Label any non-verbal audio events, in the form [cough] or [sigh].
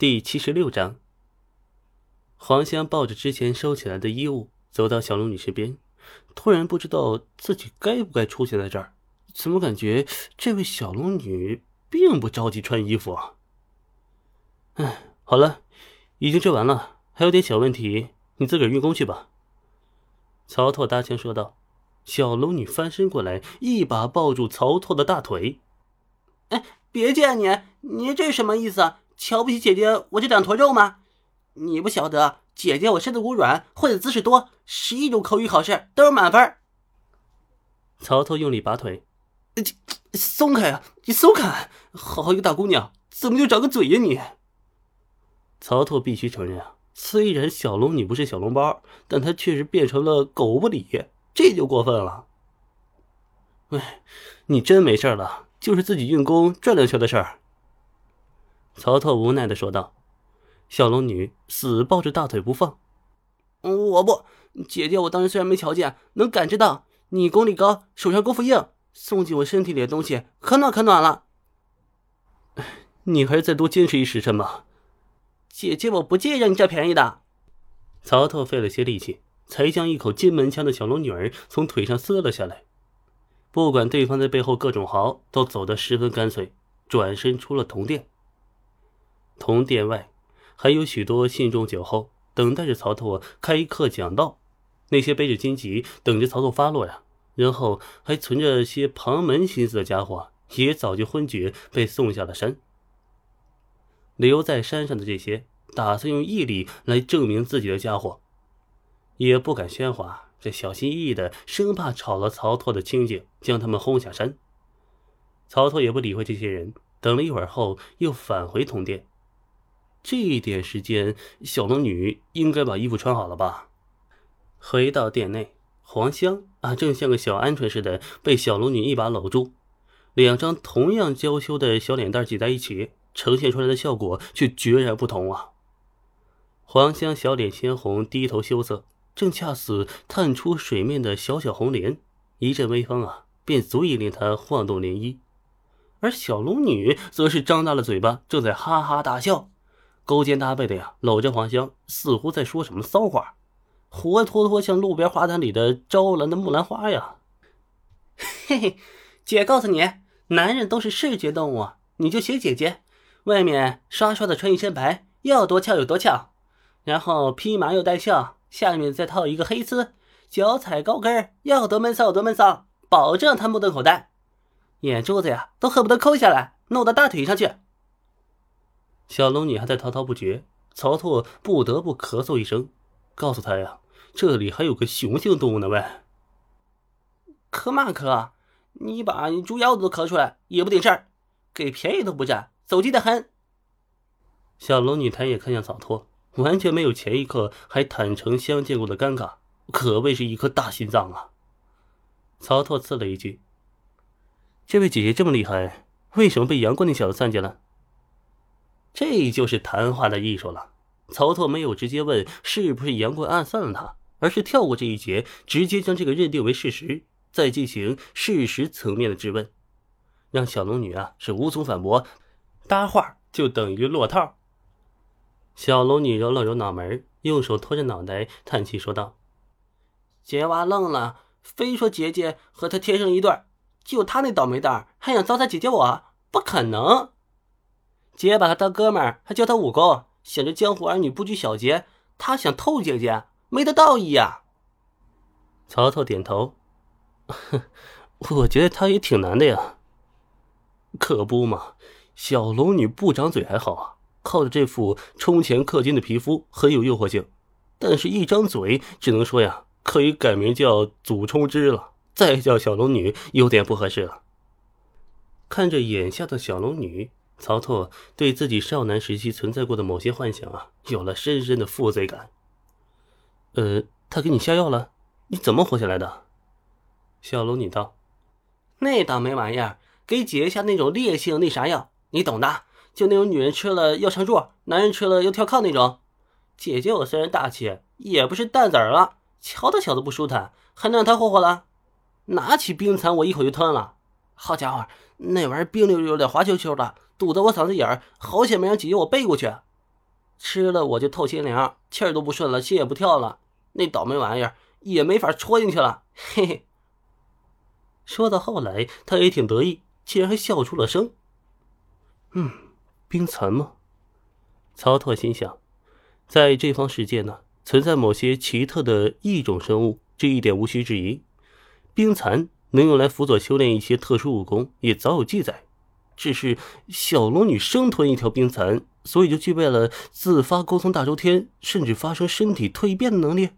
第七十六章，黄香抱着之前收起来的衣物，走到小龙女身边，突然不知道自己该不该出现在这儿。怎么感觉这位小龙女并不着急穿衣服啊？哎，好了，已经织完了，还有点小问题，你自个儿运功去吧。曹拓搭腔说道。小龙女翻身过来，一把抱住曹拓的大腿。哎，别介，你你这什么意思啊？瞧不起姐姐我这两坨肉吗？你不晓得，姐姐我身子骨软，会的姿势多，十一种口语考试都是满分。曹操用力拔腿，松开啊！你松开！好好一个大姑娘，怎么就长个嘴呀你？曹操必须承认啊，虽然小龙女不是小笼包，但她确实变成了狗不理，这就过分了。喂，你真没事了，就是自己运功转两圈的事儿。曹操无奈的说道：“小龙女死抱着大腿不放。我不，姐姐，我当时虽然没瞧见，能感知到你功力高，手上功夫硬，送进我身体里的东西可暖可暖了。你还是再多坚持一时辰吧。姐姐，我不介意让你占便宜的。”曹操费了些力气，才将一口金门枪的小龙女儿从腿上撕了下来。不管对方在背后各种嚎，都走得十分干脆，转身出了铜殿。同殿外，还有许多信众酒后等待着曹拓开课讲道。那些背着荆棘等着曹拓发落呀，然后还存着些旁门心思的家伙，也早就昏厥，被送下了山。留在山上的这些，打算用毅力来证明自己的家伙，也不敢喧哗，这小心翼翼的，生怕吵了曹拓的清静，将他们轰下山。曹拓也不理会这些人，等了一会儿后，又返回同殿。这一点时间，小龙女应该把衣服穿好了吧？回到店内，黄香啊，正像个小鹌鹑似的被小龙女一把搂住，两张同样娇羞的小脸蛋挤在一起，呈现出来的效果却决然不同啊！黄香小脸鲜红，低头羞涩，正恰似探出水面的小小红莲，一阵微风啊，便足以令她晃动涟漪。而小龙女则是张大了嘴巴，正在哈哈大笑。勾肩搭背的呀，搂着黄香，似乎在说什么骚话，活脱脱像路边花坛里的招兰的木兰花呀！嘿嘿，姐告诉你，男人都是视觉动物，你就学姐姐，外面刷刷的穿一身白，要多俏有多俏，然后披麻又带孝，下面再套一个黑丝，脚踩高跟，要多闷骚有多闷骚，保证他目瞪口呆，眼珠子呀都恨不得抠下来，弄到大腿上去。小龙女还在滔滔不绝，曹拓不得不咳嗽一声，告诉她呀：“这里还有个雄性动物呢。”喂，咳嘛咳？你把猪腰子都咳出来也不顶事儿，给便宜都不占，走鸡的很。小龙女抬眼看向曹拓，完全没有前一刻还坦诚相见过的尴尬，可谓是一颗大心脏啊！曹拓刺了一句：“这位姐姐这么厉害，为什么被杨过那小子算计了？”这就是谈话的艺术了。曹操没有直接问是不是杨过暗算了他，而是跳过这一节，直接将这个认定为事实，再进行事实层面的质问，让小龙女啊是无从反驳，搭话就等于落套。小龙女揉了揉脑门，用手托着脑袋叹气说道：“杰娃愣了，非说姐姐和他天生一对，就他那倒霉蛋还想糟蹋姐姐我，不可能。”姐把他当哥们儿，还教他武功，想着江湖儿女不拘小节。他想偷姐姐，没得道义呀。曹操点头，哼 [laughs] 我觉得他也挺难的呀。可不嘛，小龙女不长嘴还好啊，靠着这副充钱氪金的皮肤很有诱惑性，但是一张嘴，只能说呀，可以改名叫祖冲之了。再叫小龙女有点不合适了。看着眼下的小龙女。曹拓对自己少男时期存在过的某些幻想啊，有了深深的负罪感。呃，他给你下药了？你怎么活下来的？小龙女道：“那倒没玩意儿，给姐姐下那种烈性那啥药，你懂的，就那种女人吃了要上柱，男人吃了要跳炕那种。姐姐我虽然大气，也不是蛋子儿了，瞧他小子不舒坦，还能让他霍霍了？拿起冰蚕我一口就吞了。好家伙，那玩意儿冰溜溜的，滑溜溜的。”堵得我嗓子眼儿，好险没让姐姐我背过去。吃了我就透心凉，气儿都不顺了，心也不跳了。那倒霉玩意儿也没法戳进去了，嘿嘿。说到后来，他也挺得意，竟然还笑出了声。嗯，冰蚕吗？曹拓心想，在这方世界呢，存在某些奇特的异种生物，这一点无需质疑。冰蚕能用来辅佐修炼一些特殊武功，也早有记载。只是小龙女生吞一条冰蚕，所以就具备了自发沟通大周天，甚至发生身体蜕变的能力。